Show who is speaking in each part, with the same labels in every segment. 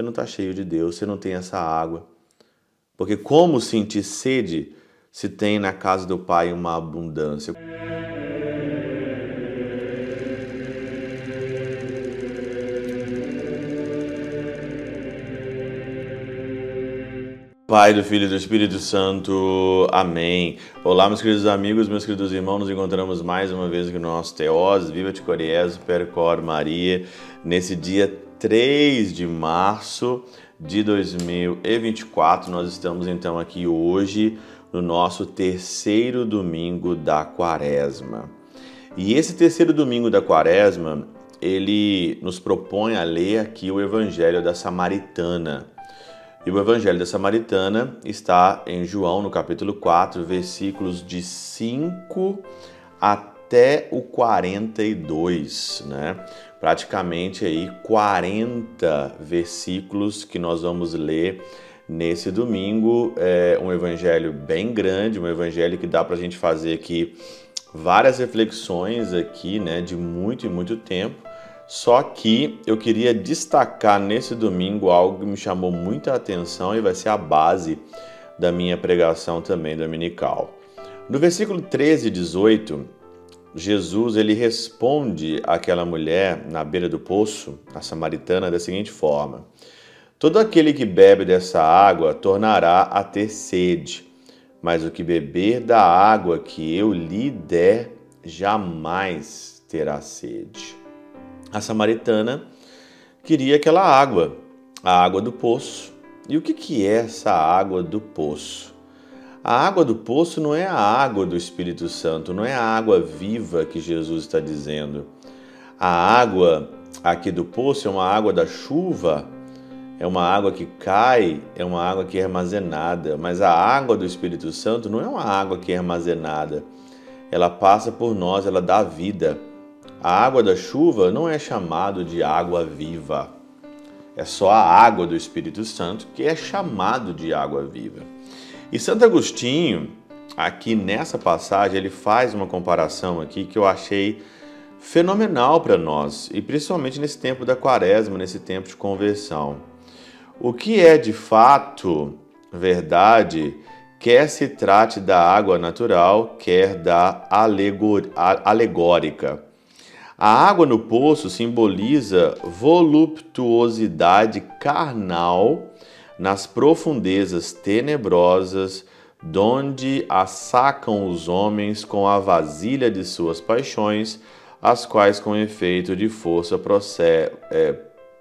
Speaker 1: você não está cheio de Deus, você não tem essa água. Porque como sentir sede se tem na casa do Pai uma abundância? Pai, do Filho e do Espírito Santo. Amém. Olá, meus queridos amigos, meus queridos irmãos, nos encontramos mais uma vez aqui no nosso Teós, Viva de Coriés, Percor Maria, nesse dia 3 de março de 2024. Nós estamos então aqui hoje no nosso terceiro domingo da quaresma. E esse terceiro domingo da quaresma, ele nos propõe a ler aqui o Evangelho da Samaritana. E o Evangelho da Samaritana está em João, no capítulo 4, versículos de 5 até o 42, né? Praticamente aí 40 versículos que nós vamos ler nesse domingo. É um evangelho bem grande, um evangelho que dá para a gente fazer aqui várias reflexões aqui, né, de muito e muito tempo. Só que eu queria destacar nesse domingo algo que me chamou muita atenção e vai ser a base da minha pregação também dominical. No versículo 13 e 18, Jesus ele responde àquela mulher na beira do poço, a samaritana, da seguinte forma: Todo aquele que bebe dessa água tornará a ter sede, mas o que beber da água que eu lhe der jamais terá sede. A samaritana queria aquela água, a água do poço. E o que, que é essa água do poço? A água do poço não é a água do Espírito Santo, não é a água viva que Jesus está dizendo. A água aqui do poço é uma água da chuva, é uma água que cai, é uma água que é armazenada, mas a água do Espírito Santo não é uma água que é armazenada. Ela passa por nós, ela dá vida. A água da chuva não é chamado de água viva. É só a água do Espírito Santo que é chamado de água viva. E Santo Agostinho, aqui nessa passagem, ele faz uma comparação aqui que eu achei fenomenal para nós, e principalmente nesse tempo da quaresma, nesse tempo de conversão. O que é de fato verdade, quer se trate da água natural, quer da alegórica. A água no poço simboliza voluptuosidade carnal nas profundezas tenebrosas, donde assacam os homens com a vasilha de suas paixões, as quais, com efeito de força, é,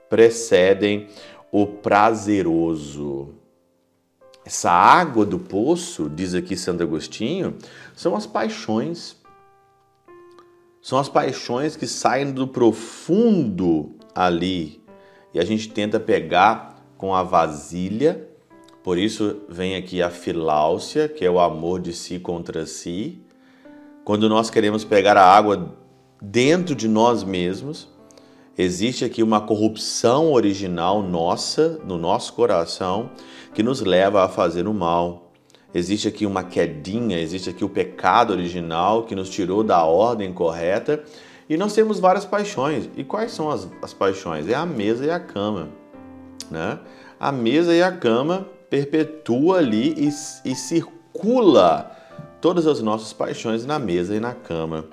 Speaker 1: precedem o prazeroso. Essa água do poço, diz aqui Santo Agostinho, são as paixões são as paixões que saem do profundo ali e a gente tenta pegar com a vasilha. Por isso vem aqui a filáusia, que é o amor de si contra si. Quando nós queremos pegar a água dentro de nós mesmos, existe aqui uma corrupção original nossa, no nosso coração, que nos leva a fazer o mal, existe aqui uma quedinha, existe aqui o pecado original que nos tirou da ordem correta e nós temos várias paixões. E quais são as, as paixões? É a mesa e a cama. Né? A mesa e a cama perpetua ali e, e circula todas as nossas paixões na mesa e na cama.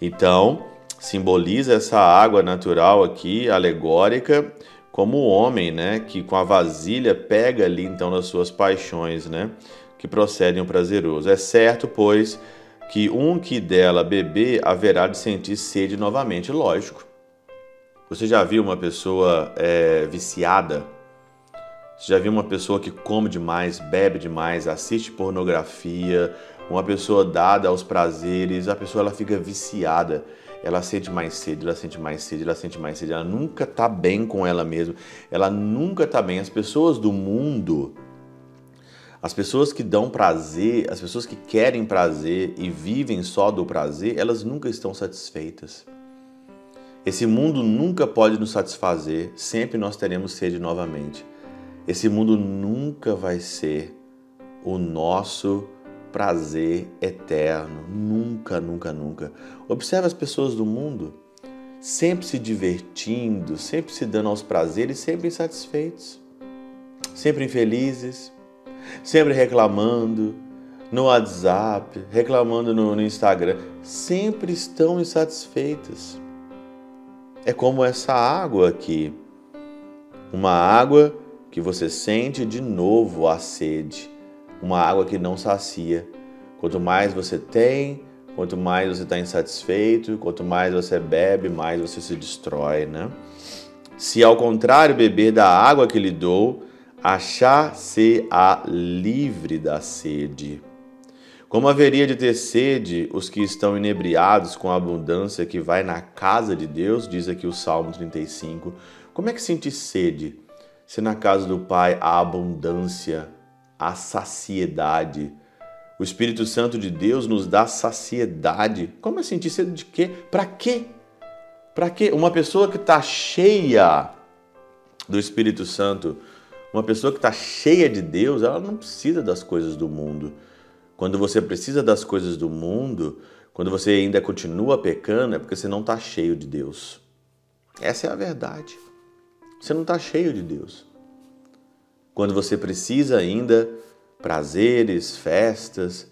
Speaker 1: Então, simboliza essa água natural aqui, alegórica, como o homem, né, que com a vasilha pega ali então nas suas paixões, né? que procedem o prazeroso. É certo, pois, que um que dela beber haverá de sentir sede novamente. Lógico. Você já viu uma pessoa é, viciada? Você já viu uma pessoa que come demais, bebe demais, assiste pornografia, uma pessoa dada aos prazeres, a pessoa ela fica viciada, ela sente mais sede, ela sente mais sede, ela sente mais sede, ela nunca está bem com ela mesma, ela nunca está bem. As pessoas do mundo, as pessoas que dão prazer, as pessoas que querem prazer e vivem só do prazer, elas nunca estão satisfeitas. Esse mundo nunca pode nos satisfazer, sempre nós teremos sede novamente. Esse mundo nunca vai ser o nosso prazer eterno, nunca, nunca, nunca. Observe as pessoas do mundo, sempre se divertindo, sempre se dando aos prazeres, sempre insatisfeitos. sempre infelizes, sempre reclamando no WhatsApp, reclamando no, no Instagram, sempre estão insatisfeitas. É como essa água aqui, uma água que você sente de novo a sede, uma água que não sacia. Quanto mais você tem, quanto mais você está insatisfeito, quanto mais você bebe, mais você se destrói, né? Se ao contrário beber da água que lhe dou, achar-se-a livre da sede. Como haveria de ter sede os que estão inebriados com a abundância que vai na casa de Deus, diz aqui o Salmo 35. Como é que sentir sede? Se na casa do Pai há abundância, há saciedade. O Espírito Santo de Deus nos dá saciedade. Como é sentir sede de quê? Para quê? Para quê? Uma pessoa que está cheia do Espírito Santo, uma pessoa que está cheia de Deus, ela não precisa das coisas do mundo. Quando você precisa das coisas do mundo, quando você ainda continua pecando, é porque você não está cheio de Deus. Essa é a verdade. Você não está cheio de Deus. Quando você precisa ainda prazeres, festas,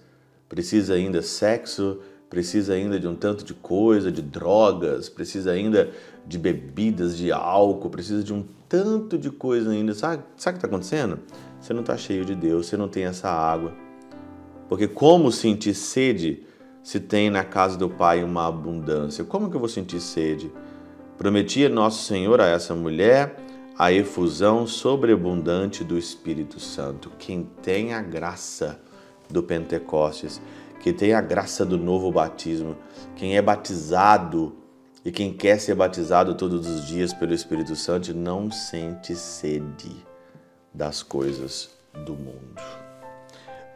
Speaker 1: precisa ainda sexo, precisa ainda de um tanto de coisa, de drogas, precisa ainda de bebidas, de álcool, precisa de um tanto de coisa ainda. Sabe, sabe o que está acontecendo? Você não está cheio de Deus, você não tem essa água. Porque como sentir sede se tem na casa do Pai uma abundância? Como que eu vou sentir sede? Prometia nosso Senhor a essa mulher a efusão sobreabundante do Espírito Santo. Quem tem a graça do Pentecostes, que tem a graça do novo batismo, quem é batizado e quem quer ser batizado todos os dias pelo Espírito Santo não sente sede das coisas do mundo.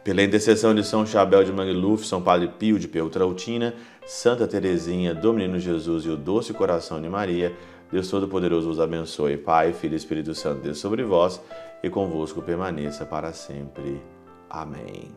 Speaker 1: Pela intercessão de São Chabel de Mangluf, São Padre Pio de Peutrautina, Santa Teresinha, do Menino Jesus e o Doce Coração de Maria, Deus Todo-Poderoso os abençoe. Pai, Filho e Espírito Santo, Deus sobre vós e convosco permaneça para sempre. Amém.